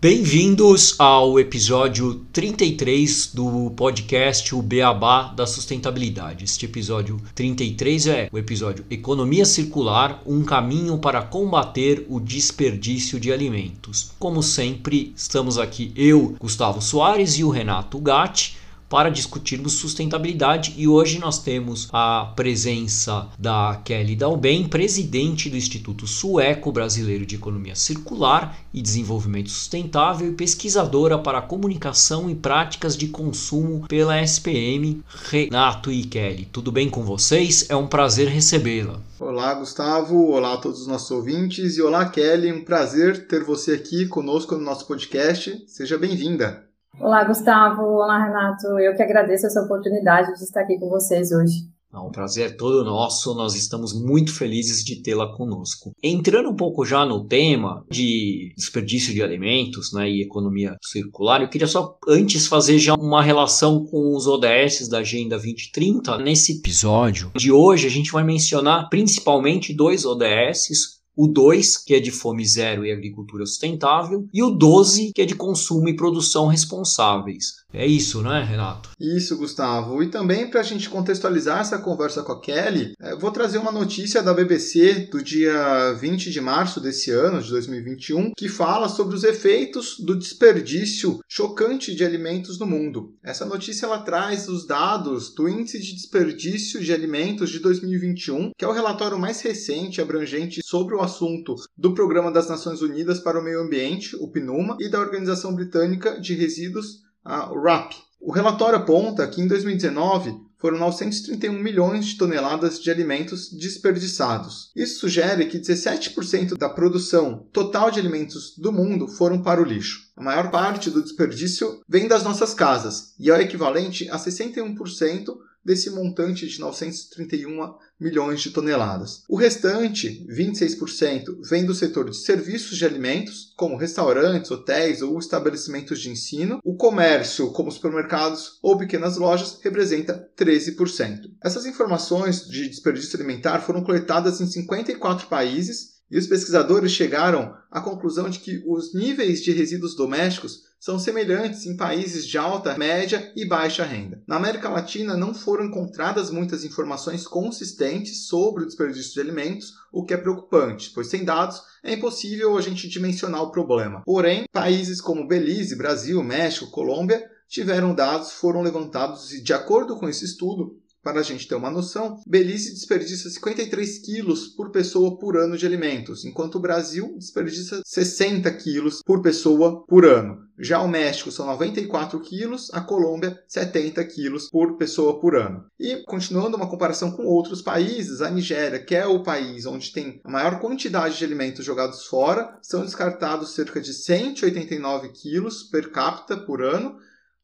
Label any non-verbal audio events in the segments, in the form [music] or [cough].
Bem-vindos ao episódio 33 do podcast O Beabá da Sustentabilidade. Este episódio 33 é o episódio Economia Circular um caminho para combater o desperdício de alimentos. Como sempre, estamos aqui eu, Gustavo Soares e o Renato Gatti para discutirmos sustentabilidade e hoje nós temos a presença da Kelly Dalben, presidente do Instituto Sueco Brasileiro de Economia Circular e Desenvolvimento Sustentável e pesquisadora para comunicação e práticas de consumo pela SPM. Renato e Kelly, tudo bem com vocês? É um prazer recebê-la. Olá, Gustavo. Olá a todos os nossos ouvintes e olá, Kelly. Um prazer ter você aqui conosco no nosso podcast. Seja bem-vinda. Olá, Gustavo. Olá, Renato. Eu que agradeço essa oportunidade de estar aqui com vocês hoje. É um prazer todo nosso, nós estamos muito felizes de tê-la conosco. Entrando um pouco já no tema de desperdício de alimentos né, e economia circular, eu queria só antes fazer já uma relação com os ODS da Agenda 2030. Nesse episódio de hoje, a gente vai mencionar principalmente dois ODSs, o 2, que é de fome zero e agricultura sustentável, e o 12, que é de consumo e produção responsáveis. É isso, não é, Renato? Isso, Gustavo. E também para a gente contextualizar essa conversa com a Kelly, é, vou trazer uma notícia da BBC do dia 20 de março desse ano, de 2021, que fala sobre os efeitos do desperdício chocante de alimentos no mundo. Essa notícia ela traz os dados do Índice de Desperdício de Alimentos de 2021, que é o relatório mais recente abrangente sobre o assunto do Programa das Nações Unidas para o Meio Ambiente, o PNUMA, e da Organização Britânica de Resíduos a RAP. O relatório aponta que em 2019 foram 931 milhões de toneladas de alimentos desperdiçados. Isso sugere que 17% da produção total de alimentos do mundo foram para o lixo. A maior parte do desperdício vem das nossas casas e é o equivalente a 61% desse montante de 931 milhões de toneladas. O restante, 26%, vem do setor de serviços de alimentos, como restaurantes, hotéis ou estabelecimentos de ensino. O comércio, como supermercados ou pequenas lojas, representa 13%. Essas informações de desperdício alimentar foram coletadas em 54 países e os pesquisadores chegaram à conclusão de que os níveis de resíduos domésticos são semelhantes em países de alta, média e baixa renda. Na América Latina não foram encontradas muitas informações consistentes sobre o desperdício de alimentos, o que é preocupante, pois sem dados é impossível a gente dimensionar o problema. Porém, países como Belize, Brasil, México, Colômbia tiveram dados, foram levantados e, de acordo com esse estudo, para a gente ter uma noção, Belize desperdiça 53 quilos por pessoa por ano de alimentos, enquanto o Brasil desperdiça 60 quilos por pessoa por ano. Já o México são 94 quilos, a Colômbia 70 quilos por pessoa por ano. E continuando uma comparação com outros países, a Nigéria, que é o país onde tem a maior quantidade de alimentos jogados fora, são descartados cerca de 189 quilos per capita por ano,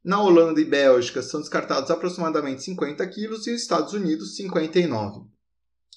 na Holanda e Bélgica são descartados aproximadamente 50 quilos e nos Estados Unidos 59.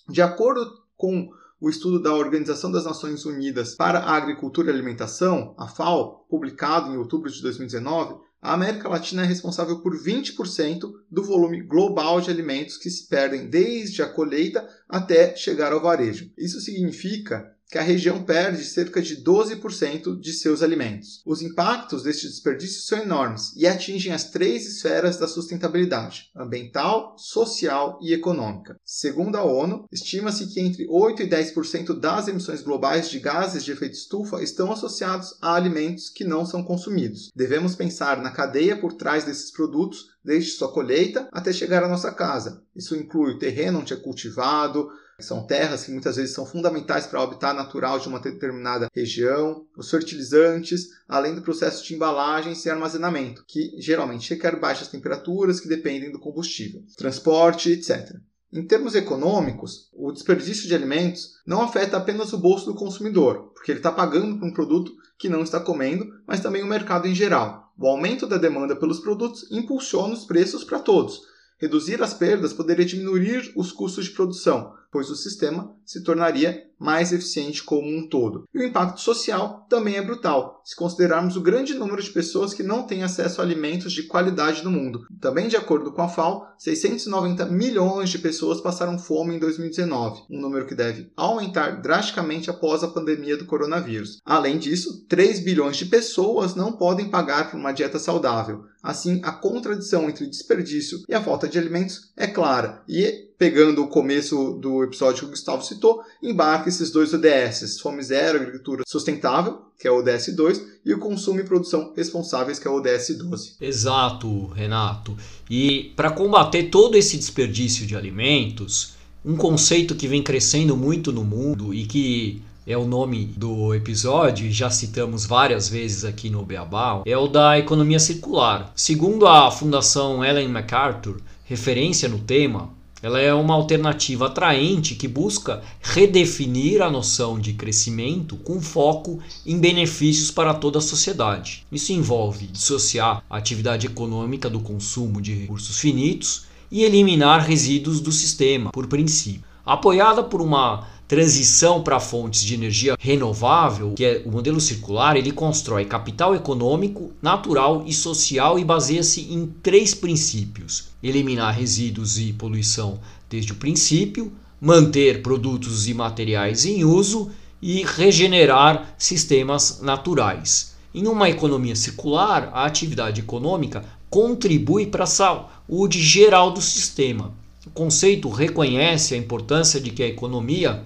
De acordo com o estudo da Organização das Nações Unidas para a Agricultura e Alimentação, a FAO, publicado em outubro de 2019, a América Latina é responsável por 20% do volume global de alimentos que se perdem desde a colheita até chegar ao varejo. Isso significa que a região perde cerca de 12% de seus alimentos. Os impactos deste desperdício são enormes e atingem as três esferas da sustentabilidade: ambiental, social e econômica. Segundo a ONU, estima-se que entre 8 e 10% das emissões globais de gases de efeito estufa estão associados a alimentos que não são consumidos. Devemos pensar na cadeia por trás desses produtos, desde sua colheita até chegar à nossa casa. Isso inclui o terreno onde é cultivado, são terras que muitas vezes são fundamentais para o habitat natural de uma determinada região, os fertilizantes, além do processo de embalagens e armazenamento, que geralmente requer baixas temperaturas que dependem do combustível, transporte, etc. Em termos econômicos, o desperdício de alimentos não afeta apenas o bolso do consumidor, porque ele está pagando por um produto que não está comendo, mas também o mercado em geral. O aumento da demanda pelos produtos impulsiona os preços para todos. Reduzir as perdas poderia diminuir os custos de produção, pois o sistema se tornaria mais eficiente como um todo. E o impacto social também é brutal, se considerarmos o grande número de pessoas que não têm acesso a alimentos de qualidade no mundo. Também, de acordo com a FAO, 690 milhões de pessoas passaram fome em 2019, um número que deve aumentar drasticamente após a pandemia do coronavírus. Além disso, 3 bilhões de pessoas não podem pagar por uma dieta saudável. Assim, a contradição entre desperdício e a falta de alimentos é clara e pegando o começo do episódio que o Gustavo citou, embarca esses dois ODS, Fome Zero, Agricultura Sustentável, que é o ODS 2, e o Consumo e Produção Responsáveis, que é o ODS 12. Exato, Renato. E para combater todo esse desperdício de alimentos, um conceito que vem crescendo muito no mundo e que é o nome do episódio, já citamos várias vezes aqui no Beabá, é o da economia circular. Segundo a Fundação Ellen MacArthur, referência no tema, ela é uma alternativa atraente que busca redefinir a noção de crescimento com foco em benefícios para toda a sociedade. Isso envolve dissociar a atividade econômica do consumo de recursos finitos e eliminar resíduos do sistema, por princípio. Apoiada por uma transição para fontes de energia renovável, que é o modelo circular, ele constrói capital econômico, natural e social e baseia-se em três princípios: eliminar resíduos e poluição desde o princípio, manter produtos e materiais em uso e regenerar sistemas naturais. Em uma economia circular, a atividade econômica contribui para a saúde geral do sistema. O conceito reconhece a importância de que a economia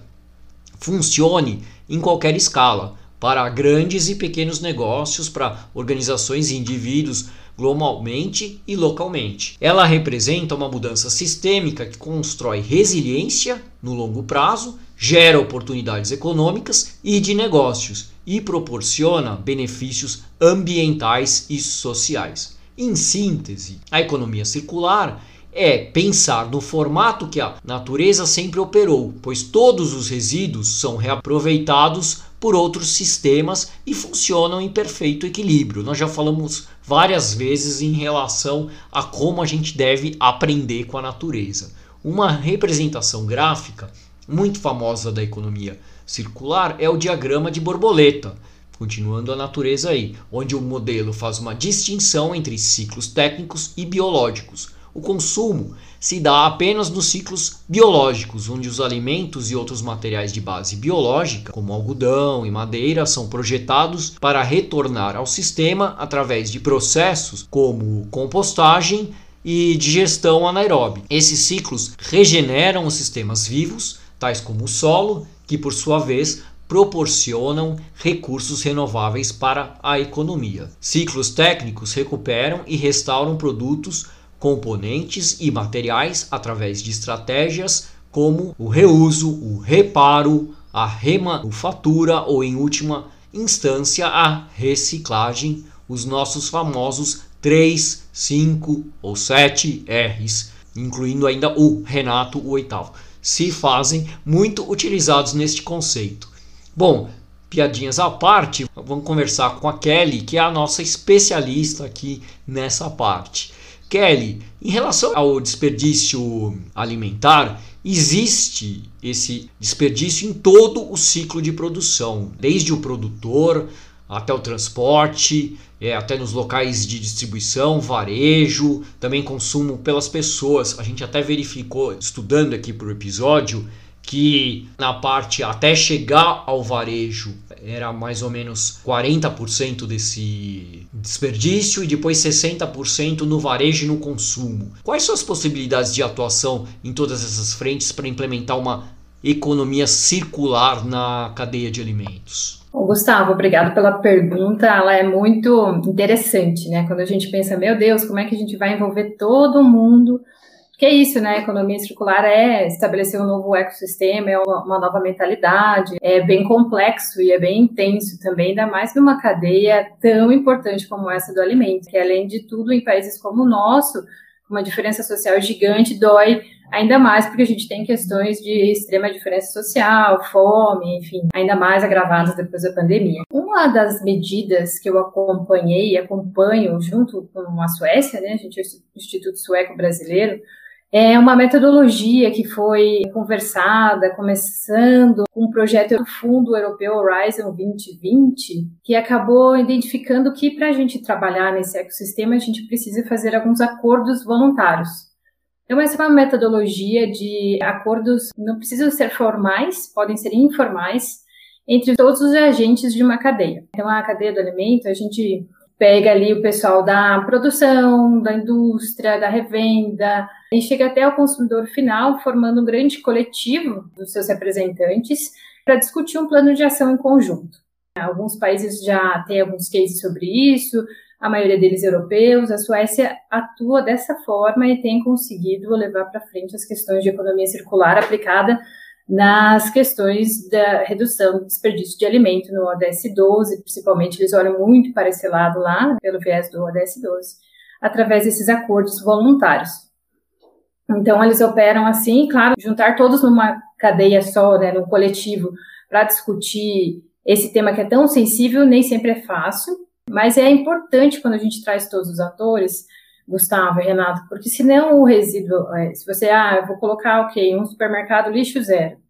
funcione em qualquer escala, para grandes e pequenos negócios, para organizações e indivíduos globalmente e localmente. Ela representa uma mudança sistêmica que constrói resiliência no longo prazo, gera oportunidades econômicas e de negócios e proporciona benefícios ambientais e sociais. Em síntese, a economia circular é pensar no formato que a natureza sempre operou, pois todos os resíduos são reaproveitados por outros sistemas e funcionam em perfeito equilíbrio. Nós já falamos várias vezes em relação a como a gente deve aprender com a natureza. Uma representação gráfica muito famosa da economia circular é o diagrama de borboleta. Continuando a natureza aí, onde o modelo faz uma distinção entre ciclos técnicos e biológicos o consumo se dá apenas nos ciclos biológicos, onde os alimentos e outros materiais de base biológica, como algodão e madeira, são projetados para retornar ao sistema através de processos como compostagem e digestão anaeróbica. Esses ciclos regeneram os sistemas vivos, tais como o solo, que por sua vez proporcionam recursos renováveis para a economia. Ciclos técnicos recuperam e restauram produtos componentes e materiais através de estratégias como o reuso, o reparo, a remanufatura ou, em última instância, a reciclagem, os nossos famosos 3, 5 ou 7 R's, incluindo ainda o Renato, o oitavo, se fazem muito utilizados neste conceito. Bom, piadinhas à parte, vamos conversar com a Kelly, que é a nossa especialista aqui nessa parte. Kelly, em relação ao desperdício alimentar, existe esse desperdício em todo o ciclo de produção, desde o produtor até o transporte, é, até nos locais de distribuição, varejo, também consumo pelas pessoas. A gente até verificou, estudando aqui para o episódio, que na parte até chegar ao varejo era mais ou menos 40% desse desperdício e depois 60% no varejo e no consumo. Quais são as possibilidades de atuação em todas essas frentes para implementar uma economia circular na cadeia de alimentos? Gustavo, obrigado pela pergunta. Ela é muito interessante, né? Quando a gente pensa, meu Deus, como é que a gente vai envolver todo mundo que é isso, né? Economia circular é estabelecer um novo ecossistema, é uma nova mentalidade, é bem complexo e é bem intenso também, ainda mais numa cadeia tão importante como essa do alimento, que além de tudo, em países como o nosso, uma diferença social gigante, dói ainda mais porque a gente tem questões de extrema diferença social, fome, enfim, ainda mais agravadas depois da pandemia. Uma das medidas que eu acompanhei e acompanho junto com a Suécia, né, a gente é o Instituto Sueco Brasileiro, é uma metodologia que foi conversada, começando com um projeto do Fundo Europeu Horizon 2020, que acabou identificando que para a gente trabalhar nesse ecossistema, a gente precisa fazer alguns acordos voluntários. Então, essa é uma metodologia de acordos, não precisam ser formais, podem ser informais, entre todos os agentes de uma cadeia. Então, a cadeia do alimento, a gente pega ali o pessoal da produção, da indústria, da revenda, e chega até o consumidor final, formando um grande coletivo dos seus representantes para discutir um plano de ação em conjunto. Alguns países já têm alguns cases sobre isso, a maioria deles europeus. A Suécia atua dessa forma e tem conseguido levar para frente as questões de economia circular aplicada nas questões da redução do desperdício de alimento no ODS 12, principalmente eles olham muito para esse lado lá, pelo viés do ODS 12, através desses acordos voluntários. Então, eles operam assim, claro, juntar todos numa cadeia só, né, num coletivo, para discutir esse tema que é tão sensível, nem sempre é fácil, mas é importante quando a gente traz todos os atores, Gustavo e Renato, porque senão o resíduo, é, se você, ah, eu vou colocar, ok, um supermercado lixo zero,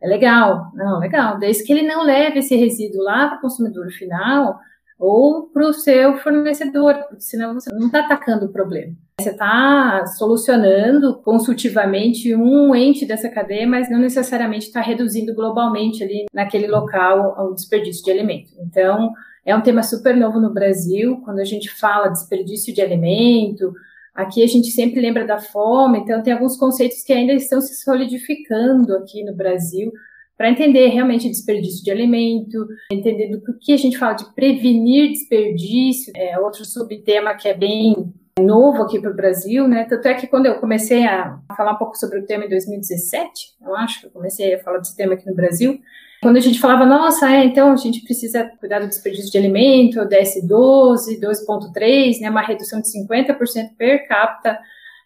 é legal, não, legal, desde que ele não leve esse resíduo lá para o consumidor final ou para o seu fornecedor, porque senão você não está atacando o problema. Você está solucionando consultivamente um ente dessa cadeia, mas não necessariamente está reduzindo globalmente ali naquele local o desperdício de alimento. Então, é um tema super novo no Brasil. Quando a gente fala desperdício de alimento, aqui a gente sempre lembra da fome, então tem alguns conceitos que ainda estão se solidificando aqui no Brasil para entender realmente desperdício de alimento, entender do que a gente fala de prevenir desperdício, é outro subtema que é bem novo aqui para o Brasil, né? Tanto é que quando eu comecei a falar um pouco sobre o tema em 2017, eu acho que eu comecei a falar desse tema aqui no Brasil, quando a gente falava, nossa, é, então a gente precisa cuidar do desperdício de alimento, DS12, 2.3, né, uma redução de 50% per capita,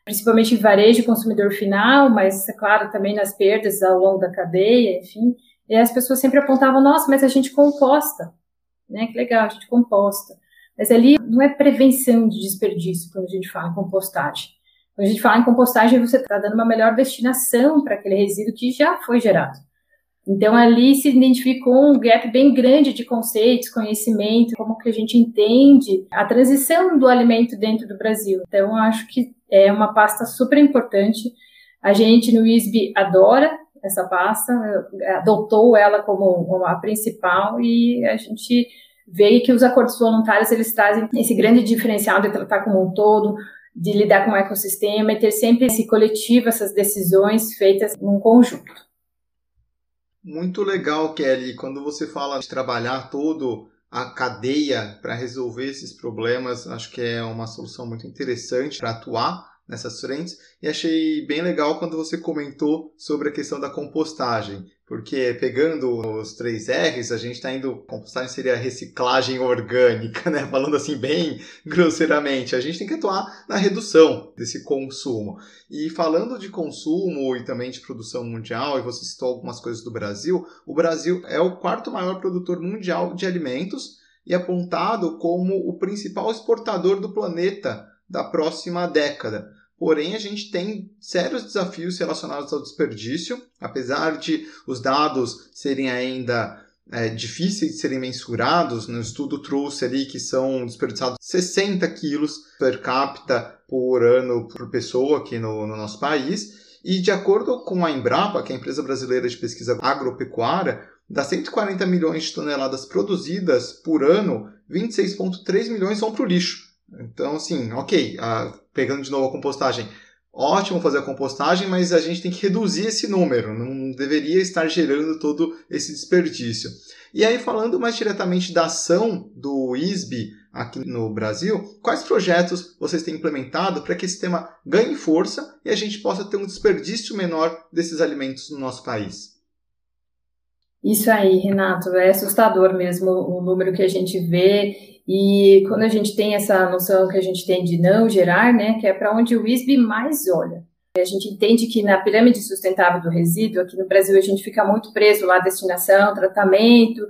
principalmente em varejo consumidor final, mas, é claro, também nas perdas ao longo da cadeia, enfim. E as pessoas sempre apontavam, nossa, mas a gente composta, né, que legal, a gente composta. Mas ali não é prevenção de desperdício quando a gente fala em compostagem. Quando a gente fala em compostagem, você está dando uma melhor destinação para aquele resíduo que já foi gerado. Então, ali se identificou um gap bem grande de conceitos, conhecimento, como que a gente entende a transição do alimento dentro do Brasil. Então, acho que é uma pasta super importante. A gente no ISB adora essa pasta, adotou ela como a principal e a gente vê que os acordos voluntários eles trazem esse grande diferencial de tratar como um todo, de lidar com o ecossistema e ter sempre esse coletivo, essas decisões feitas num conjunto. Muito legal, Kelly, quando você fala de trabalhar todo a cadeia para resolver esses problemas, acho que é uma solução muito interessante para atuar nessas frentes. E achei bem legal quando você comentou sobre a questão da compostagem. Porque pegando os três R's, a gente está indo. Compostagem seria reciclagem orgânica, né? [laughs] Falando assim bem grosseiramente. A gente tem que atuar na redução desse consumo. E falando de consumo e também de produção mundial, e você citou algumas coisas do Brasil, o Brasil é o quarto maior produtor mundial de alimentos e apontado como o principal exportador do planeta da próxima década. Porém, a gente tem sérios desafios relacionados ao desperdício, apesar de os dados serem ainda é, difíceis de serem mensurados. No estudo trouxe ali que são desperdiçados 60 quilos per capita por ano por pessoa aqui no, no nosso país. E de acordo com a Embrapa, que é a empresa brasileira de pesquisa agropecuária, das 140 milhões de toneladas produzidas por ano, 26,3 milhões vão para o lixo. Então, assim, ok, pegando de novo a compostagem, ótimo fazer a compostagem, mas a gente tem que reduzir esse número, não deveria estar gerando todo esse desperdício. E aí, falando mais diretamente da ação do ISB aqui no Brasil, quais projetos vocês têm implementado para que esse tema ganhe força e a gente possa ter um desperdício menor desses alimentos no nosso país? Isso aí, Renato, é assustador mesmo o número que a gente vê e quando a gente tem essa noção que a gente tem de não gerar, né, que é para onde o ISB mais olha. A gente entende que na pirâmide sustentável do resíduo, aqui no Brasil a gente fica muito preso lá destinação, tratamento,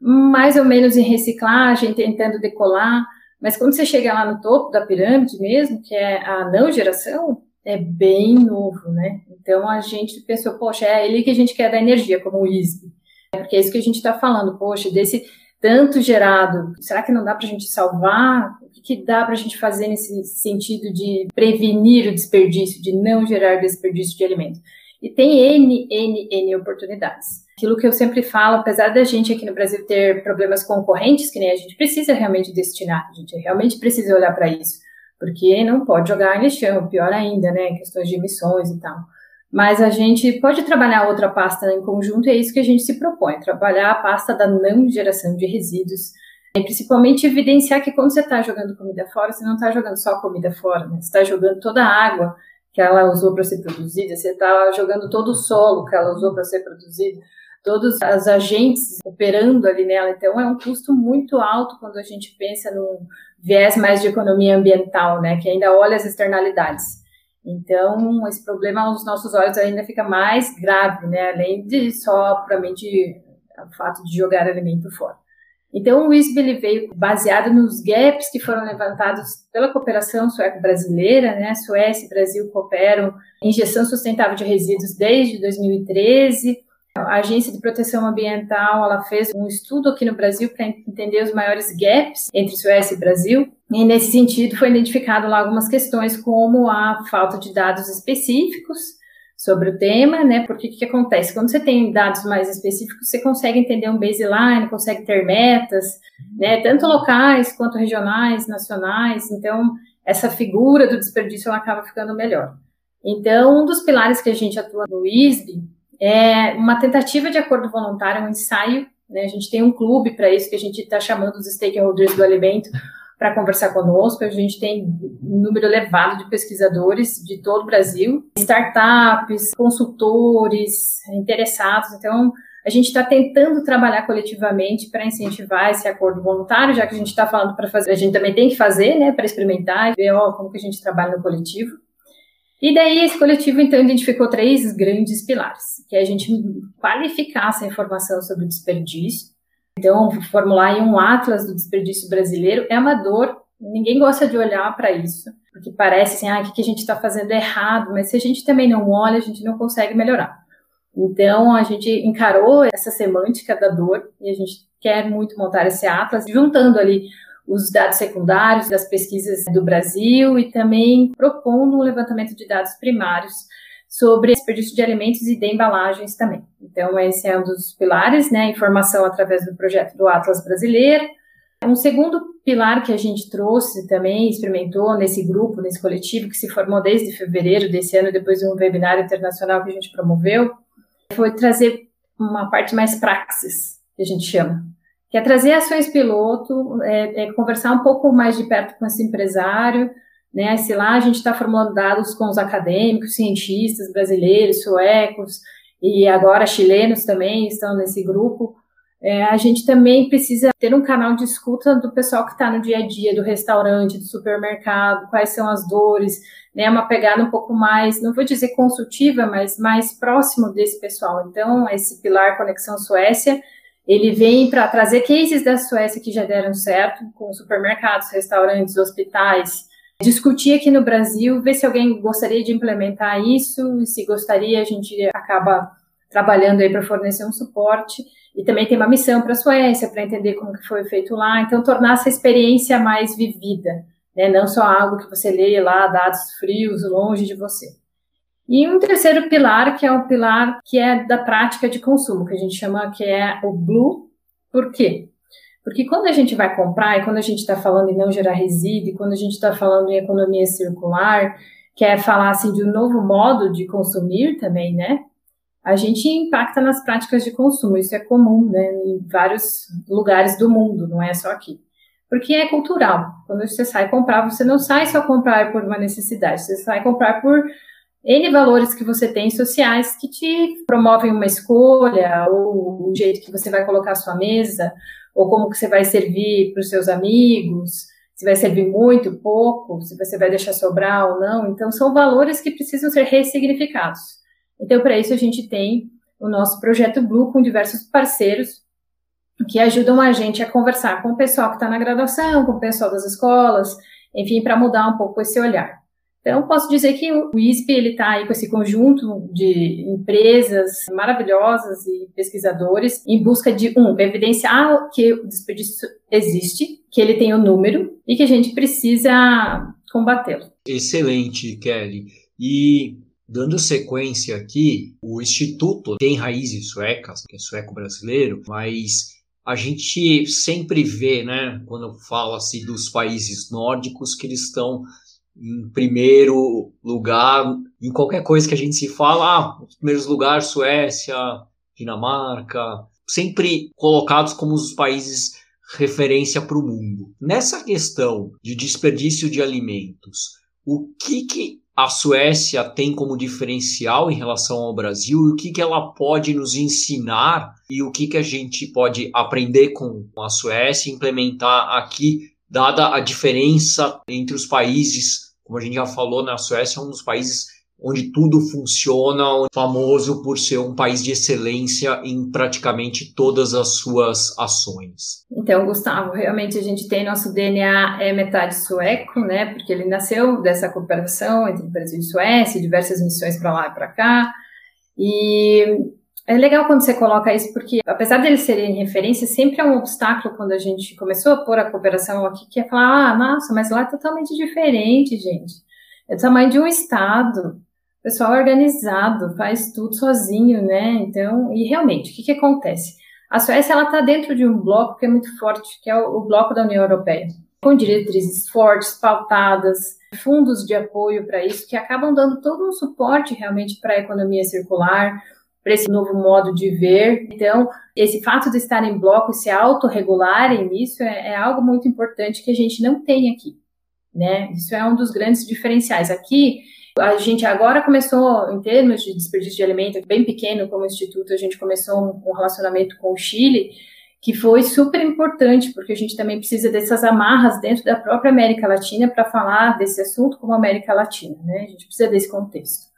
mais ou menos em reciclagem, tentando decolar, mas quando você chega lá no topo da pirâmide mesmo, que é a não geração, é bem novo, né? Então a gente pensou, poxa, é ele que a gente quer da energia, como o ISB. Porque é isso que a gente está falando, poxa, desse tanto gerado, será que não dá para a gente salvar? O que, que dá para a gente fazer nesse sentido de prevenir o desperdício, de não gerar desperdício de alimentos? E tem N, N, N oportunidades. Aquilo que eu sempre falo, apesar da gente aqui no Brasil ter problemas concorrentes, que nem a gente precisa realmente destinar, a gente realmente precisa olhar para isso, porque não pode jogar em lixão, pior ainda, né, questões de emissões e tal. Mas a gente pode trabalhar outra pasta em conjunto e é isso que a gente se propõe, trabalhar a pasta da não geração de resíduos, e principalmente evidenciar que quando você está jogando comida fora, você não está jogando só comida fora, né? você está jogando toda a água que ela usou para ser produzida, você está jogando todo o solo que ela usou para ser produzido, todos os agentes operando ali nela. Então, é um custo muito alto quando a gente pensa num viés mais de economia ambiental, né, que ainda olha as externalidades. Então, esse problema aos nossos olhos ainda fica mais grave, né, além de só puramente o fato de jogar alimento fora. Então, o ISB ele veio baseado nos gaps que foram levantados pela cooperação sueco-brasileira, né? Suécia e Brasil cooperam em gestão sustentável de resíduos desde 2013. A Agência de Proteção Ambiental ela fez um estudo aqui no Brasil para entender os maiores gaps entre Suécia e Brasil. E nesse sentido foi identificado lá algumas questões como a falta de dados específicos sobre o tema, né? Porque o que, que, acontece? Quando você tem dados mais específicos, você consegue entender um baseline, consegue ter metas, né? Tanto locais quanto regionais, nacionais. Então, essa figura do desperdício ela acaba ficando melhor. Então, um dos pilares que a gente atua no ISB é uma tentativa de acordo voluntário, um ensaio. Né? A gente tem um clube para isso que a gente está chamando os stakeholders do alimento para conversar conosco. A gente tem um número elevado de pesquisadores de todo o Brasil, startups, consultores, interessados. Então, a gente está tentando trabalhar coletivamente para incentivar esse acordo voluntário, já que a gente está falando para fazer, a gente também tem que fazer, né, para experimentar e ver ó, como que a gente trabalha no coletivo. E daí esse coletivo então identificou três grandes pilares, que é a gente qualificar essa informação sobre o desperdício, então, formular um atlas do desperdício brasileiro é amador, ninguém gosta de olhar para isso, porque parece assim, ah, o que a gente está fazendo errado, mas se a gente também não olha, a gente não consegue melhorar. Então, a gente encarou essa semântica da dor e a gente quer muito montar esse atlas, juntando ali os dados secundários das pesquisas do Brasil e também propondo um levantamento de dados primários sobre desperdício de alimentos e de embalagens também. Então, esse é um dos pilares, né? Informação através do projeto do Atlas Brasileiro. Um segundo pilar que a gente trouxe também, experimentou nesse grupo, nesse coletivo, que se formou desde fevereiro desse ano, depois de um webinário internacional que a gente promoveu, foi trazer uma parte mais praxis, que a gente chama, que é trazer ações piloto, é, é conversar um pouco mais de perto com esse empresário, né? Se lá a gente está formulando dados com os acadêmicos, cientistas brasileiros, suecos e agora chilenos também estão nesse grupo, é, a gente também precisa ter um canal de escuta do pessoal que está no dia a dia, do restaurante, do supermercado, quais são as dores, né? Uma pegada um pouco mais, não vou dizer consultiva, mas mais próximo desse pessoal. Então, esse pilar Conexão Suécia, ele vem para trazer cases da Suécia que já deram certo, com supermercados, restaurantes, hospitais, discutir aqui no Brasil, ver se alguém gostaria de implementar isso, e se gostaria, a gente acaba trabalhando aí para fornecer um suporte. E também tem uma missão para a Suécia, para entender como que foi feito lá. Então, tornar essa experiência mais vivida, né? não só algo que você lê lá, dados frios, longe de você. E um terceiro pilar, que é o pilar que é da prática de consumo, que a gente chama que é o Blue. Por quê? Porque quando a gente vai comprar, e quando a gente está falando em não gerar resíduo, e quando a gente está falando em economia circular, quer falar assim de um novo modo de consumir também, né? A gente impacta nas práticas de consumo, isso é comum, né, em vários lugares do mundo, não é só aqui. Porque é cultural. Quando você sai comprar, você não sai só comprar por uma necessidade, você sai comprar por N valores que você tem sociais que te promovem uma escolha, ou o jeito que você vai colocar a sua mesa, ou como que você vai servir para os seus amigos, se vai servir muito, pouco, se você vai deixar sobrar ou não. Então, são valores que precisam ser ressignificados. Então, para isso, a gente tem o nosso projeto Blue com diversos parceiros que ajudam a gente a conversar com o pessoal que está na graduação, com o pessoal das escolas, enfim, para mudar um pouco esse olhar. Então, posso dizer que o ISP está aí com esse conjunto de empresas maravilhosas e pesquisadores em busca de, um, evidenciar que o desperdício existe, que ele tem o um número e que a gente precisa combatê-lo. Excelente, Kelly. E Dando sequência aqui, o Instituto tem raízes suecas, que é sueco-brasileiro, mas a gente sempre vê, né, quando fala-se dos países nórdicos, que eles estão em primeiro lugar em qualquer coisa que a gente se fala, ah, os primeiros lugares, Suécia, Dinamarca, sempre colocados como os países referência para o mundo. Nessa questão de desperdício de alimentos, o que, que a Suécia tem como diferencial em relação ao Brasil e o que, que ela pode nos ensinar e o que, que a gente pode aprender com a Suécia e implementar aqui, dada a diferença entre os países. Como a gente já falou, na Suécia é um dos países onde tudo funciona, famoso por ser um país de excelência em praticamente todas as suas ações. Então, Gustavo, realmente a gente tem nosso DNA é metade sueco, né? Porque ele nasceu dessa cooperação entre Brasil e Suécia, diversas missões para lá e para cá. E é legal quando você coloca isso, porque apesar deles serem referência, sempre é um obstáculo quando a gente começou a pôr a cooperação aqui, que é falar, ah, nossa, mas lá é totalmente diferente, gente. É o tamanho de um estado pessoal organizado, faz tudo sozinho, né? Então, e realmente, o que, que acontece? A Suécia ela está dentro de um bloco que é muito forte, que é o, o bloco da União Europeia, com diretrizes fortes, pautadas, fundos de apoio para isso, que acabam dando todo um suporte realmente para a economia circular, para esse novo modo de ver. Então, esse fato de estar em bloco se autorregularem nisso é, é algo muito importante que a gente não tem aqui. Né? Isso é um dos grandes diferenciais. Aqui, a gente agora começou, em termos de desperdício de alimento, bem pequeno como instituto, a gente começou um relacionamento com o Chile, que foi super importante, porque a gente também precisa dessas amarras dentro da própria América Latina para falar desse assunto como América Latina, né? A gente precisa desse contexto.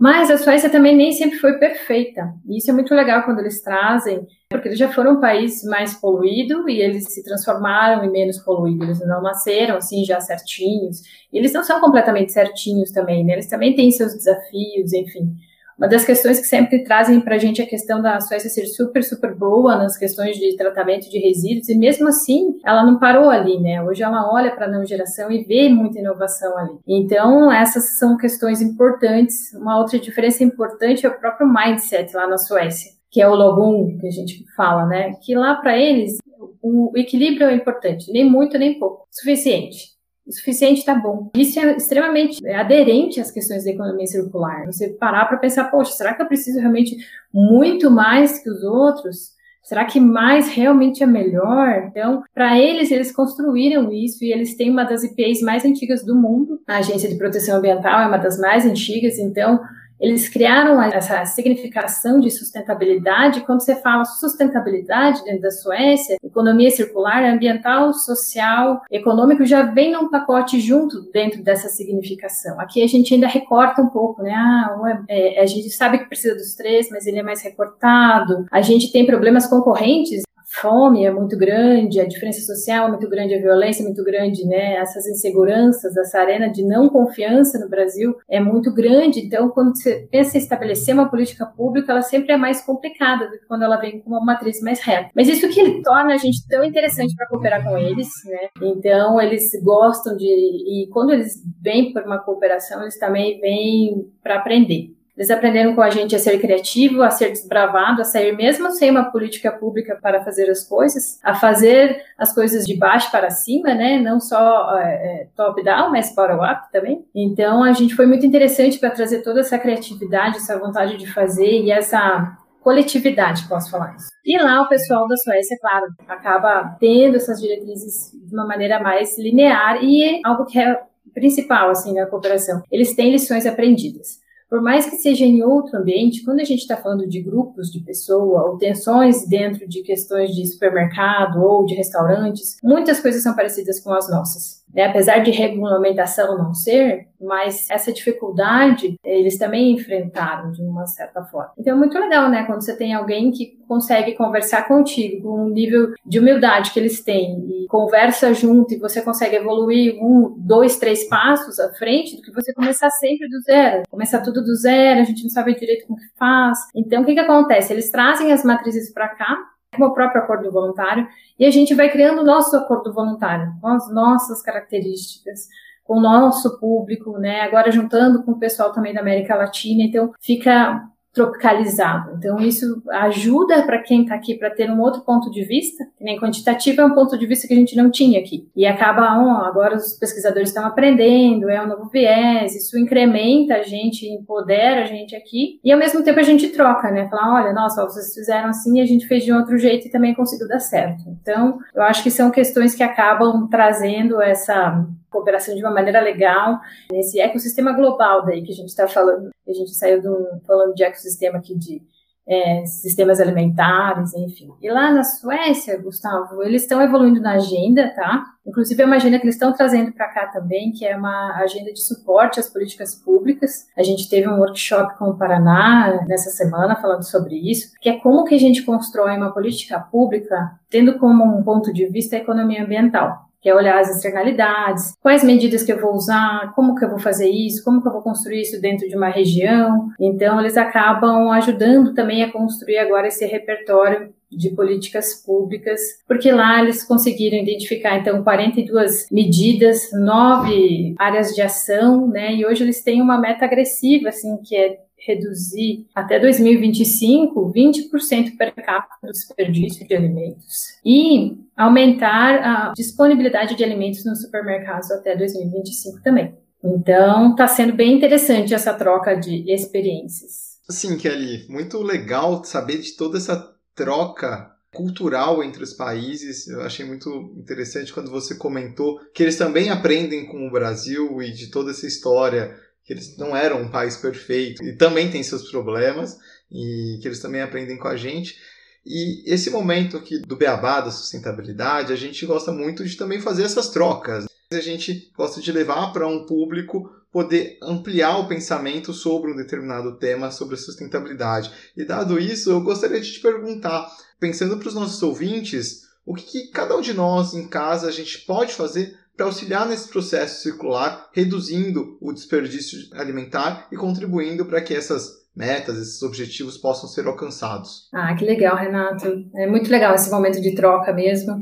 Mas a Suécia também nem sempre foi perfeita. E isso é muito legal quando eles trazem, porque eles já foram um país mais poluído e eles se transformaram em menos poluído. Eles não nasceram assim já certinhos. E eles não são completamente certinhos também, né? Eles também têm seus desafios, enfim. Uma das questões que sempre trazem para a gente é a questão da Suécia ser super, super boa nas questões de tratamento de resíduos, e mesmo assim, ela não parou ali, né? Hoje ela olha para a não geração e vê muita inovação ali. Então, essas são questões importantes. Uma outra diferença importante é o próprio mindset lá na Suécia, que é o logum que a gente fala, né? Que lá para eles o equilíbrio é importante, nem muito nem pouco, suficiente o suficiente está bom. Isso é extremamente aderente às questões da economia circular. Você parar para pensar, poxa, será que eu preciso realmente muito mais que os outros? Será que mais realmente é melhor? Então, para eles, eles construíram isso e eles têm uma das IPs mais antigas do mundo. A Agência de Proteção Ambiental é uma das mais antigas, então eles criaram essa significação de sustentabilidade. Quando você fala sustentabilidade dentro da Suécia, economia circular, ambiental, social, econômico, já vem num pacote junto dentro dessa significação. Aqui a gente ainda recorta um pouco, né? Ah, é, a gente sabe que precisa dos três, mas ele é mais recortado. A gente tem problemas concorrentes fome é muito grande, a diferença social é muito grande, a violência é muito grande, né? Essas inseguranças, essa arena de não confiança no Brasil é muito grande. Então, quando você pensa em estabelecer uma política pública, ela sempre é mais complicada do que quando ela vem com uma matriz mais reta. Mas isso que torna a gente tão interessante para cooperar com eles, né? Então, eles gostam de e quando eles vêm por uma cooperação, eles também vêm para aprender. Eles aprenderam com a gente a ser criativo, a ser desbravado, a sair mesmo sem uma política pública para fazer as coisas, a fazer as coisas de baixo para cima, né? Não só é, é top-down, mas bottom-up também. Então, a gente foi muito interessante para trazer toda essa criatividade, essa vontade de fazer e essa coletividade, posso falar isso. E lá o pessoal da Suécia, claro, acaba tendo essas diretrizes de uma maneira mais linear e é algo que é principal assim na cooperação. Eles têm lições aprendidas. Por mais que seja em outro ambiente, quando a gente está falando de grupos de pessoa ou tensões dentro de questões de supermercado ou de restaurantes, muitas coisas são parecidas com as nossas. Né? apesar de regulamentação não ser, mas essa dificuldade eles também enfrentaram de uma certa forma. Então é muito legal, né, quando você tem alguém que consegue conversar contigo com um nível de humildade que eles têm e conversa junto e você consegue evoluir um, dois, três passos à frente do que você começar sempre do zero. Começar tudo do zero, a gente não sabe direito como que faz. Então o que que acontece? Eles trazem as matrizes para cá como o próprio acordo voluntário, e a gente vai criando o nosso acordo voluntário, com as nossas características, com o nosso público, né? Agora juntando com o pessoal também da América Latina, então fica tropicalizado. Então, isso ajuda para quem está aqui para ter um outro ponto de vista, que nem quantitativo é um ponto de vista que a gente não tinha aqui. E acaba, oh, agora os pesquisadores estão aprendendo, é um novo viés, isso incrementa a gente, empodera a gente aqui, e ao mesmo tempo a gente troca, né? Falar, olha, nossa, vocês fizeram assim e a gente fez de outro jeito e também conseguiu dar certo. Então, eu acho que são questões que acabam trazendo essa cooperação de uma maneira legal nesse ecossistema global daí que a gente está falando. A gente saiu do, falando de ecossistema aqui de é, sistemas alimentares, enfim. E lá na Suécia, Gustavo, eles estão evoluindo na agenda, tá? Inclusive é uma agenda que eles estão trazendo para cá também, que é uma agenda de suporte às políticas públicas. A gente teve um workshop com o Paraná nessa semana falando sobre isso, que é como que a gente constrói uma política pública tendo como um ponto de vista a economia ambiental que é olhar as externalidades, quais medidas que eu vou usar, como que eu vou fazer isso, como que eu vou construir isso dentro de uma região. Então, eles acabam ajudando também a construir agora esse repertório de políticas públicas, porque lá eles conseguiram identificar então 42 medidas, nove áreas de ação, né? E hoje eles têm uma meta agressiva assim, que é reduzir até 2025 20% per capita do desperdício de alimentos e aumentar a disponibilidade de alimentos nos supermercados até 2025 também. Então, está sendo bem interessante essa troca de experiências. Sim, Kelly, muito legal saber de toda essa troca cultural entre os países. Eu achei muito interessante quando você comentou que eles também aprendem com o Brasil e de toda essa história que eles não eram um país perfeito e também tem seus problemas e que eles também aprendem com a gente. E esse momento aqui do beabá da sustentabilidade, a gente gosta muito de também fazer essas trocas. A gente gosta de levar para um público poder ampliar o pensamento sobre um determinado tema, sobre a sustentabilidade. E dado isso, eu gostaria de te perguntar, pensando para os nossos ouvintes, o que, que cada um de nós em casa a gente pode fazer para auxiliar nesse processo circular, reduzindo o desperdício alimentar e contribuindo para que essas metas, esses objetivos possam ser alcançados. Ah, que legal, Renato. É muito legal esse momento de troca mesmo.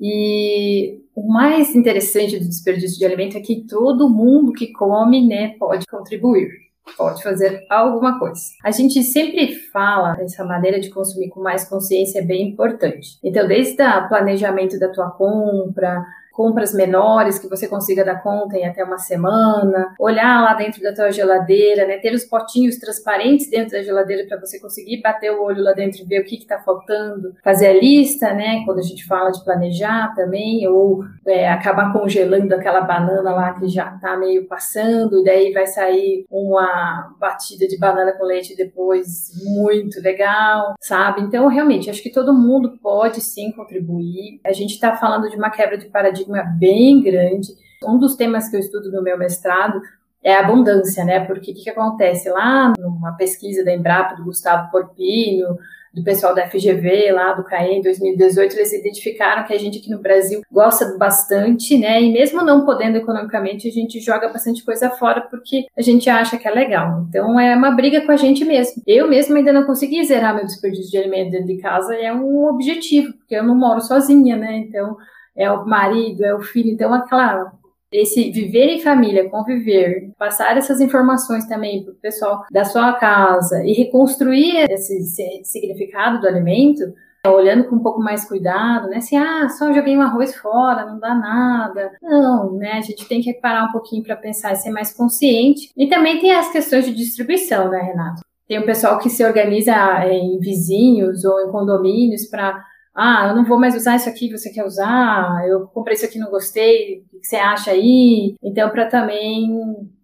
E o mais interessante do desperdício de alimento é que todo mundo que come, né, pode contribuir pode fazer alguma coisa. A gente sempre fala essa maneira de consumir com mais consciência é bem importante. Então, desde o planejamento da tua compra, compras menores que você consiga dar conta em até uma semana, olhar lá dentro da tua geladeira, né, ter os potinhos transparentes dentro da geladeira para você conseguir bater o olho lá dentro e ver o que está faltando, fazer a lista, né, quando a gente fala de planejar também, ou é, acabar congelando aquela banana lá que já está meio passando, e daí vai sair uma batida de banana com leite depois muito legal, sabe? Então, realmente, acho que todo mundo pode sim contribuir. A gente está falando de uma quebra de paradigma paradigma bem grande. Um dos temas que eu estudo no meu mestrado é a abundância, né? Porque o que, que acontece? Lá numa pesquisa da Embrapa, do Gustavo Porpino, do pessoal da FGV, lá do CAE, em 2018, eles identificaram que a gente aqui no Brasil gosta bastante, né? E mesmo não podendo economicamente, a gente joga bastante coisa fora porque a gente acha que é legal. Então é uma briga com a gente mesmo. Eu mesmo ainda não consegui zerar meu desperdício de alimento dentro de casa, é um objetivo, porque eu não moro sozinha, né? Então é o marido, é o filho. Então, aquela esse viver em família, conviver, passar essas informações também para o pessoal da sua casa e reconstruir esse significado do alimento, olhando com um pouco mais cuidado, né? Assim, ah, só joguei um arroz fora, não dá nada. Não, né? A gente tem que parar um pouquinho para pensar e ser mais consciente. E também tem as questões de distribuição, né, Renato? Tem o pessoal que se organiza em vizinhos ou em condomínios para ah, eu não vou mais usar isso aqui, você quer usar? Eu comprei isso aqui, não gostei, o que você acha aí? Então, para também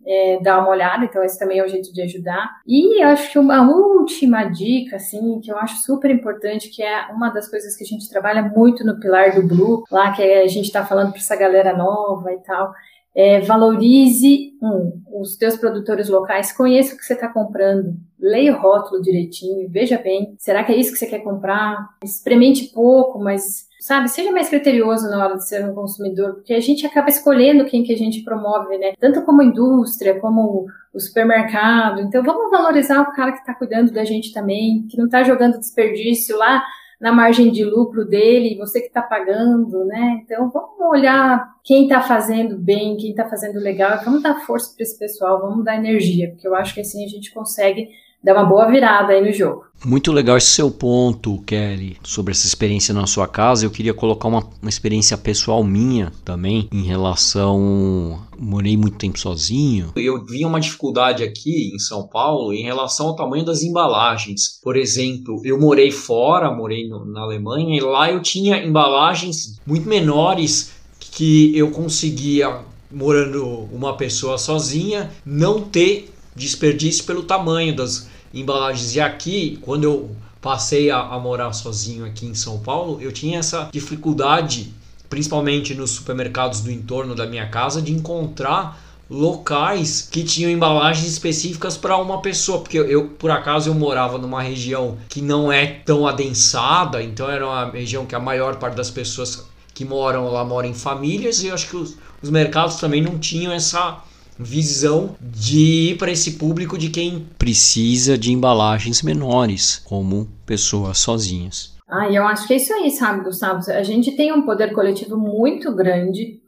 é, dar uma olhada, então esse também é o jeito de ajudar. E eu acho que uma última dica, assim, que eu acho super importante, que é uma das coisas que a gente trabalha muito no pilar do Blue, lá que a gente está falando para essa galera nova e tal, é, valorize um, os teus produtores locais, conheça o que você está comprando, leia o rótulo direitinho, veja bem, será que é isso que você quer comprar? Experimente pouco, mas sabe, seja mais criterioso na hora de ser um consumidor, porque a gente acaba escolhendo quem que a gente promove, né? Tanto como indústria, como o supermercado. Então vamos valorizar o cara que está cuidando da gente também, que não está jogando desperdício lá na margem de lucro dele, você que está pagando, né? Então vamos olhar quem está fazendo bem, quem está fazendo legal, vamos dar força para esse pessoal, vamos dar energia, porque eu acho que assim a gente consegue dar uma boa virada aí no jogo. Muito legal esse seu ponto, Kelly, sobre essa experiência na sua casa. Eu queria colocar uma, uma experiência pessoal minha também em relação. Morei muito tempo sozinho. Eu vi uma dificuldade aqui em São Paulo em relação ao tamanho das embalagens. Por exemplo, eu morei fora, morei no, na Alemanha, e lá eu tinha embalagens muito menores que eu conseguia, morando uma pessoa sozinha, não ter desperdício pelo tamanho das embalagens. E aqui, quando eu passei a, a morar sozinho aqui em São Paulo, eu tinha essa dificuldade, principalmente nos supermercados do entorno da minha casa, de encontrar locais que tinham embalagens específicas para uma pessoa, porque eu, por acaso eu morava numa região que não é tão adensada, então era uma região que a maior parte das pessoas que moram lá moram em famílias e eu acho que os, os mercados também não tinham essa visão de ir para esse público de quem precisa de embalagens menores, como pessoas sozinhas. Ah, eu acho que é isso aí, sabe, Gustavo? A gente tem um poder coletivo muito grande.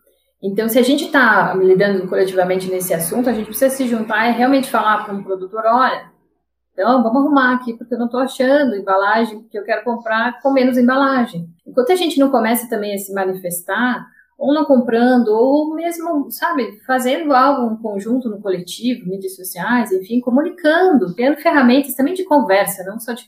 Então, se a gente está lidando coletivamente nesse assunto, a gente precisa se juntar e realmente falar para um produtor: olha, então vamos arrumar aqui, porque eu não estou achando embalagem que eu quero comprar com menos embalagem. Enquanto a gente não começa também a se manifestar, ou não comprando, ou mesmo, sabe, fazendo algo em conjunto no coletivo, mídias sociais, enfim, comunicando, criando ferramentas também de conversa, não só de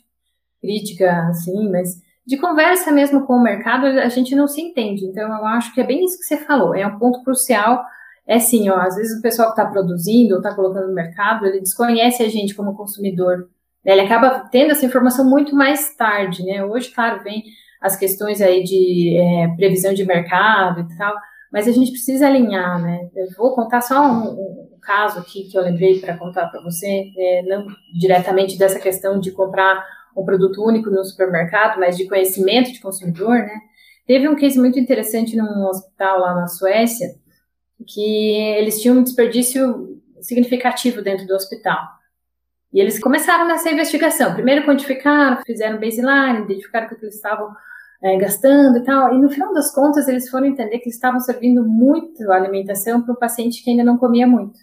crítica, assim, mas de conversa mesmo com o mercado, a gente não se entende. Então, eu acho que é bem isso que você falou, é um ponto crucial. É sim, ó, às vezes o pessoal que está produzindo ou está colocando no mercado, ele desconhece a gente como consumidor. Né? Ele acaba tendo essa informação muito mais tarde, né? Hoje, claro, vem as questões aí de é, previsão de mercado e tal, mas a gente precisa alinhar, né? Eu vou contar só um, um caso aqui que eu lembrei para contar para você, é, não diretamente dessa questão de comprar um produto único no supermercado, mas de conhecimento de consumidor, né? Teve um case muito interessante num hospital lá na Suécia, que eles tinham um desperdício significativo dentro do hospital. E eles começaram nessa investigação. Primeiro quantificaram, fizeram baseline, identificaram o que eles estavam é, gastando e tal. E no final das contas, eles foram entender que eles estavam servindo muito alimentação para um paciente que ainda não comia muito.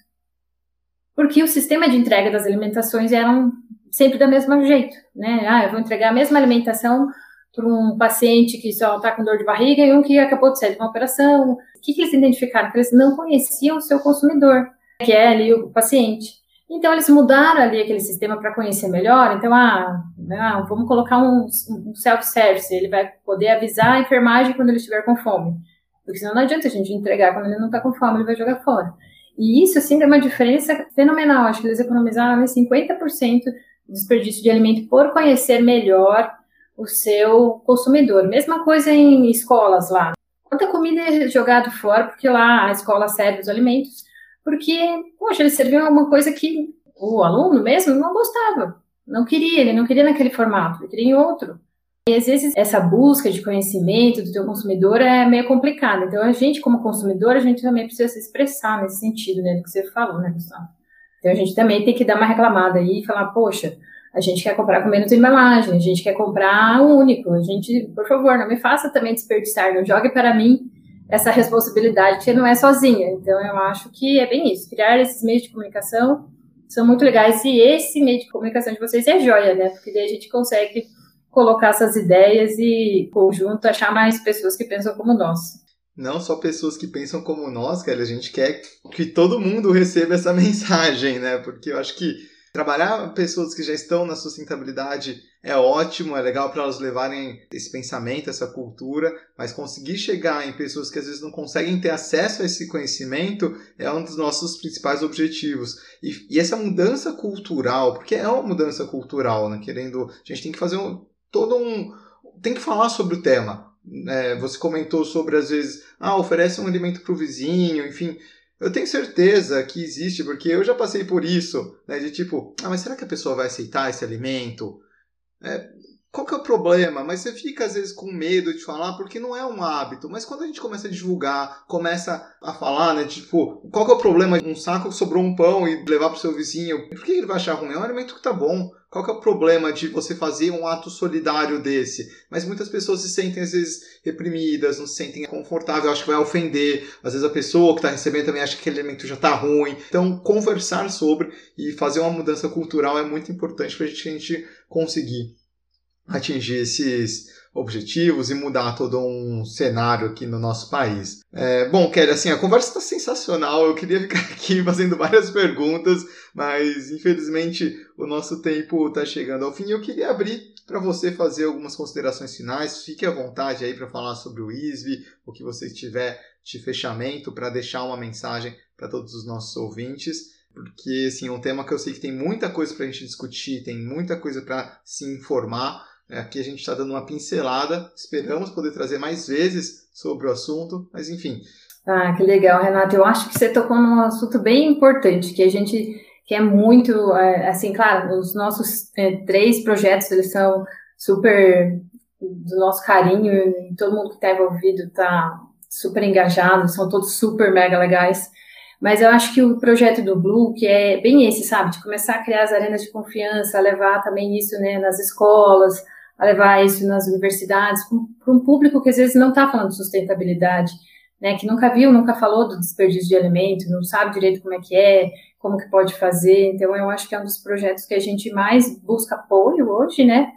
Porque o sistema de entrega das alimentações eram sempre do mesmo jeito, né? Ah, eu vou entregar a mesma alimentação para um paciente que só está com dor de barriga e um que acabou de sair de uma operação. O que, que eles identificaram? Que eles não conheciam o seu consumidor, que é ali o paciente. Então, eles mudaram ali aquele sistema para conhecer melhor. Então, ah, ah vamos colocar um, um self-service. Ele vai poder avisar a enfermagem quando ele estiver com fome. Porque senão não adianta a gente entregar quando ele não está com fome, ele vai jogar fora. E isso, assim, deu uma diferença fenomenal. Acho que eles economizaram 50% do desperdício de alimento por conhecer melhor o seu consumidor. Mesma coisa em escolas lá. Quanta comida é jogada fora, porque lá a escola serve os alimentos porque, poxa, ele serviu alguma coisa que o aluno mesmo não gostava, não queria, ele não queria naquele formato, ele queria em outro. E às vezes essa busca de conhecimento do teu consumidor é meio complicada. Então a gente, como consumidor, a gente também precisa se expressar nesse sentido, né, do que você falou, né, Gustavo? Então a gente também tem que dar uma reclamada aí e falar, poxa, a gente quer comprar com menos embalagem, a gente quer comprar único, a gente, por favor, não me faça também desperdiçar, não jogue para mim essa responsabilidade, que não é sozinha. Então, eu acho que é bem isso. Criar esses meios de comunicação são muito legais. E esse meio de comunicação de vocês é joia, né? Porque daí a gente consegue colocar essas ideias e, conjunto, achar mais pessoas que pensam como nós. Não só pessoas que pensam como nós, Kelly, a gente quer que todo mundo receba essa [laughs] mensagem, né? Porque eu acho que trabalhar pessoas que já estão na sustentabilidade é ótimo, é legal para elas levarem esse pensamento, essa cultura, mas conseguir chegar em pessoas que às vezes não conseguem ter acesso a esse conhecimento é um dos nossos principais objetivos. E, e essa mudança cultural, porque é uma mudança cultural, né? Querendo, a gente tem que fazer um, todo um, tem que falar sobre o tema. É, você comentou sobre às vezes, ah, oferece um alimento para o vizinho, enfim. Eu tenho certeza que existe, porque eu já passei por isso, né? De tipo, ah, mas será que a pessoa vai aceitar esse alimento? É, qual que é o problema? Mas você fica às vezes com medo de falar porque não é um hábito. Mas quando a gente começa a divulgar, começa a falar, né? Tipo, qual que é o problema? Um saco sobrou um pão e levar pro seu vizinho. Por que ele vai achar ruim? É um alimento que tá bom. Qual que é o problema de você fazer um ato solidário desse? Mas muitas pessoas se sentem às vezes reprimidas, não se sentem confortáveis, acho que vai ofender. Às vezes a pessoa que está recebendo também acha que aquele alimento já está ruim. Então, conversar sobre e fazer uma mudança cultural é muito importante para a gente conseguir atingir esses objetivos e mudar todo um cenário aqui no nosso país. É, bom, Kelly, assim, a conversa está sensacional. Eu queria ficar [laughs] aqui fazendo várias perguntas, mas infelizmente o nosso tempo está chegando ao fim. Eu queria abrir para você fazer algumas considerações finais. Fique à vontade aí para falar sobre o ISV, o que você tiver de fechamento, para deixar uma mensagem para todos os nossos ouvintes porque assim, é um tema que eu sei que tem muita coisa para a gente discutir, tem muita coisa para se informar, aqui a gente está dando uma pincelada, esperamos poder trazer mais vezes sobre o assunto, mas enfim. Ah, que legal, Renato. Eu acho que você tocou num assunto bem importante, que a gente quer muito, é, assim, claro, os nossos é, três projetos, eles são super do nosso carinho, e todo mundo que está envolvido está super engajado, são todos super mega legais. Mas eu acho que o projeto do Blue, que é bem esse, sabe, de começar a criar as arenas de confiança, levar também isso né, nas escolas, a levar isso nas universidades, para um público que às vezes não está falando de sustentabilidade, né, que nunca viu, nunca falou do desperdício de alimento, não sabe direito como é que é, como que pode fazer. Então, eu acho que é um dos projetos que a gente mais busca apoio hoje, né?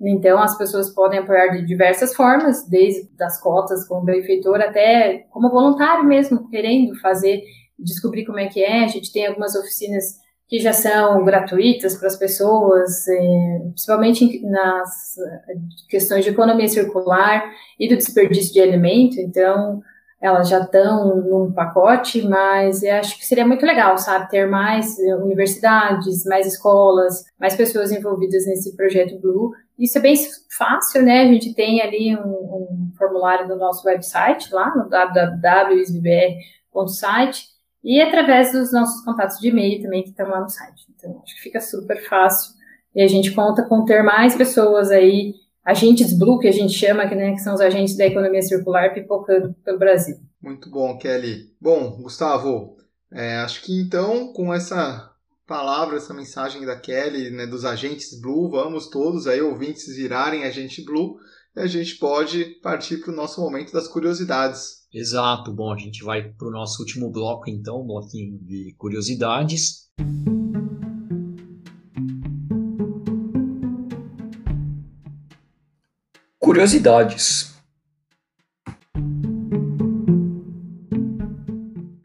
Então, as pessoas podem apoiar de diversas formas, desde das cotas como benfeitor até como voluntário mesmo, querendo fazer, descobrir como é que é. A gente tem algumas oficinas que já são gratuitas para as pessoas, é, principalmente nas questões de economia circular e do desperdício de alimento, então elas já estão num pacote, mas eu acho que seria muito legal, sabe, ter mais universidades, mais escolas, mais pessoas envolvidas nesse projeto Blue. Isso é bem fácil, né? A gente tem ali um, um formulário no nosso website, lá no www.isbr.site, e através dos nossos contatos de e-mail também, que estão lá no site. Então, acho que fica super fácil. E a gente conta com ter mais pessoas aí, agentes Blue, que a gente chama, que, né, que são os agentes da economia circular, pipocando pelo Brasil. Muito bom, Kelly. Bom, Gustavo, é, acho que então, com essa palavra, essa mensagem da Kelly, né, dos agentes Blue, vamos todos aí, ouvintes, virarem agente Blue, e a gente pode partir para o nosso momento das curiosidades. Exato. Bom, a gente vai para o nosso último bloco, então, um bloquinho de curiosidades. Curiosidades.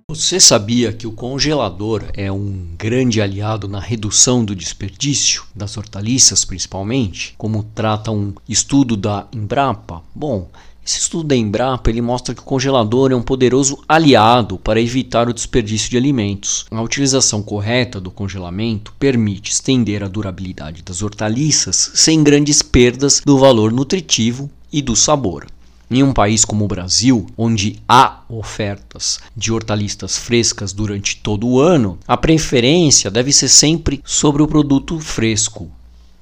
Você sabia que o congelador é um grande aliado na redução do desperdício das hortaliças, principalmente? Como trata um estudo da Embrapa? Bom, esse estudo da Embrapa ele mostra que o congelador é um poderoso aliado para evitar o desperdício de alimentos. A utilização correta do congelamento permite estender a durabilidade das hortaliças sem grandes perdas do valor nutritivo e do sabor. Em um país como o Brasil, onde há ofertas de hortaliças frescas durante todo o ano, a preferência deve ser sempre sobre o produto fresco,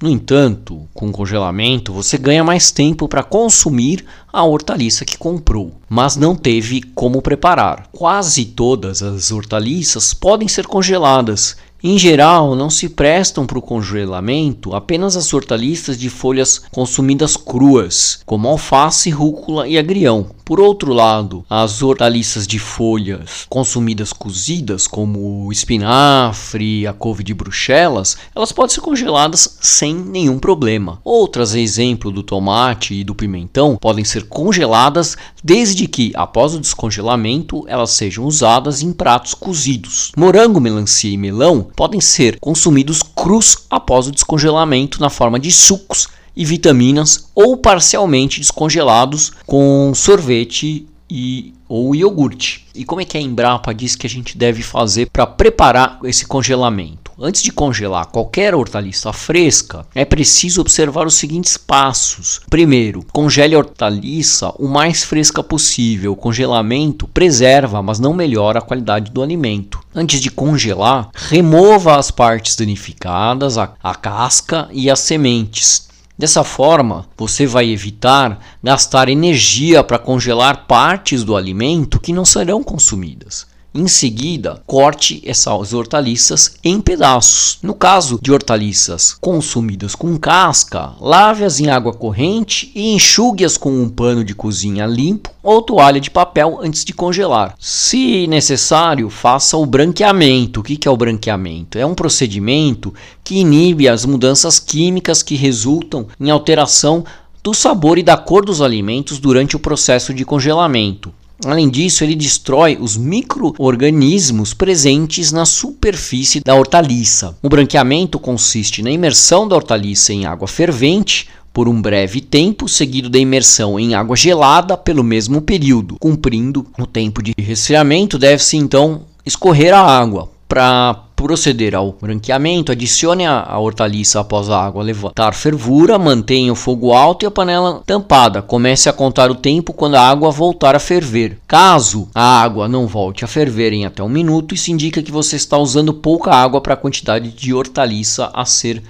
no entanto, com congelamento você ganha mais tempo para consumir a hortaliça que comprou, mas não teve como preparar. Quase todas as hortaliças podem ser congeladas. Em geral, não se prestam para o congelamento apenas as hortaliças de folhas consumidas cruas, como alface, rúcula e agrião, Por outro lado, as hortaliças de folhas consumidas cozidas, como o espinafre, a couve de bruxelas, elas podem ser congeladas sem nenhum problema. Outras, exemplo do tomate e do pimentão, podem ser congeladas desde que, após o descongelamento, elas sejam usadas em pratos cozidos. Morango, melancia e melão podem ser consumidos crus após o descongelamento na forma de sucos e vitaminas ou parcialmente descongelados com sorvete e ou iogurte. E como é que a Embrapa diz que a gente deve fazer para preparar esse congelamento? Antes de congelar qualquer hortaliça fresca, é preciso observar os seguintes passos. Primeiro, congele a hortaliça o mais fresca possível. O congelamento preserva, mas não melhora a qualidade do alimento. Antes de congelar, remova as partes danificadas, a, a casca e as sementes Dessa forma, você vai evitar gastar energia para congelar partes do alimento que não serão consumidas. Em seguida, corte essas hortaliças em pedaços. No caso de hortaliças consumidas com casca, lave-as em água corrente e enxugue-as com um pano de cozinha limpo ou toalha de papel antes de congelar. Se necessário, faça o branqueamento. O que é o branqueamento? É um procedimento que inibe as mudanças químicas que resultam em alteração do sabor e da cor dos alimentos durante o processo de congelamento. Além disso, ele destrói os micro-organismos presentes na superfície da hortaliça. O branqueamento consiste na imersão da hortaliça em água fervente por um breve tempo, seguido da imersão em água gelada pelo mesmo período. Cumprindo o tempo de resfriamento, deve-se então escorrer a água para proceder ao branqueamento, adicione a, a, hortaliça após a água levantar fervura, mantenha o fogo alto e a panela tampada. Comece a contar o tempo quando a água voltar a ferver. Caso a água não volte a ferver em até um minuto, isso indica que você está usando pouca água para a quantidade de hortaliça a ser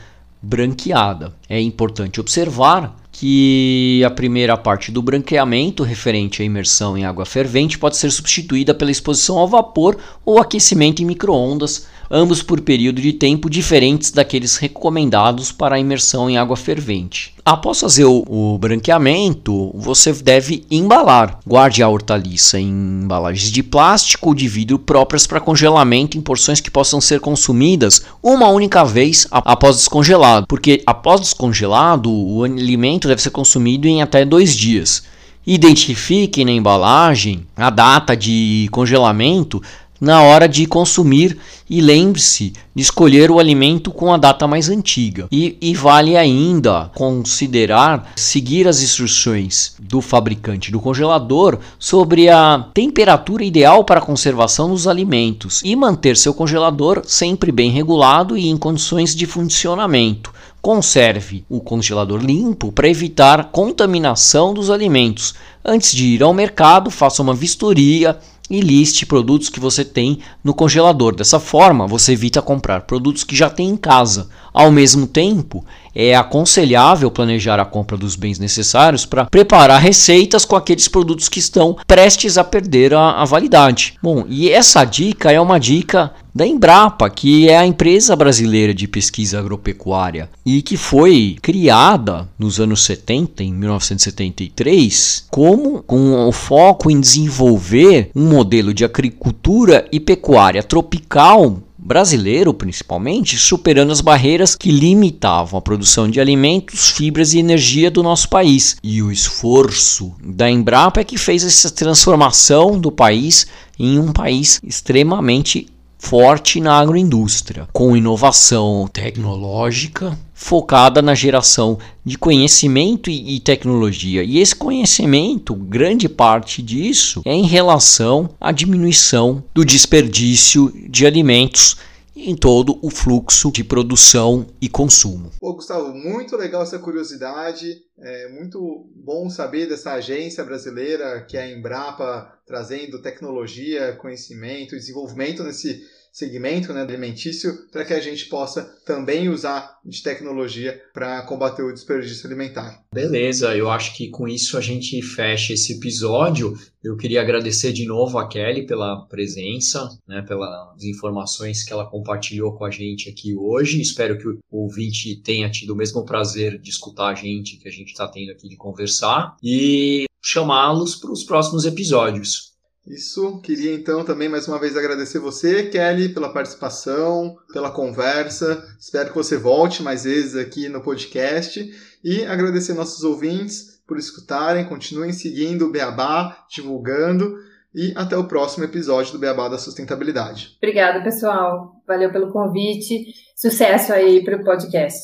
branqueada. É importante observar que a primeira parte do branqueamento, referente à imersão em água fervente, pode ser substituída pela exposição ao vapor ou aquecimento em microondas ambos por período de tempo diferentes daqueles recomendados para a imersão em água fervente. Após fazer o, o, branqueamento, você deve embalar. Guarde a hortaliça em embalagens de plástico ou de vidro próprias para congelamento em porções que possam ser consumidas uma única vez após descongelado, porque após descongelado, o alimento deve ser consumido em até dois dias. Identifique na embalagem a data de congelamento na hora de consumir e lembre-se de escolher o alimento com a data mais antiga. E, e, vale ainda considerar seguir as instruções do fabricante do congelador sobre a temperatura ideal para a conservação dos alimentos e manter seu congelador sempre bem regulado e em condições de funcionamento. Conserve o congelador limpo para evitar contaminação dos alimentos. Antes de ir ao mercado, faça uma vistoria e liste produtos que você tem no congelador. Dessa forma, você evita comprar produtos que já tem em casa. Ao mesmo tempo, é aconselhável planejar a compra dos bens necessários para preparar receitas com aqueles produtos que estão prestes a perder a, a validade. Bom, e essa dica é uma dica da Embrapa, que é a empresa brasileira de pesquisa agropecuária e que foi criada nos anos 70, em 1973, como com o foco em desenvolver um modelo de agricultura e pecuária tropical brasileiro principalmente, superando as barreiras que limitavam a produção de alimentos, fibras e energia do nosso país. E o esforço da Embrapa é que fez essa transformação do país em um país extremamente forte na agroindústria, com inovação tecnológica focada na geração de conhecimento e, tecnologia. E esse conhecimento, grande parte disso, é em relação à diminuição do desperdício de alimentos em todo o fluxo de produção e consumo. Pô, Gustavo, muito legal essa curiosidade. É muito bom saber dessa agência brasileira que é a Embrapa, trazendo tecnologia, conhecimento, desenvolvimento nesse segmento né, alimentício para que a gente possa também usar de tecnologia para combater o desperdício alimentar. Beleza, eu acho que com isso a gente fecha esse episódio. Eu queria agradecer de novo a Kelly pela presença, né, pelas informações que ela compartilhou com a gente aqui hoje. Espero que o ouvinte tenha tido o mesmo prazer de escutar a gente que a gente está tendo aqui de conversar e chamá-los para os próximos episódios. Isso, queria então também mais uma vez agradecer você, Kelly, pela participação, pela conversa. Espero que você volte mais vezes aqui no podcast e agradecer nossos ouvintes por escutarem, continuem seguindo o Beabá, divulgando e até o próximo episódio do Beabá da Sustentabilidade. Obrigada, pessoal. Valeu pelo convite. Sucesso aí para o podcast.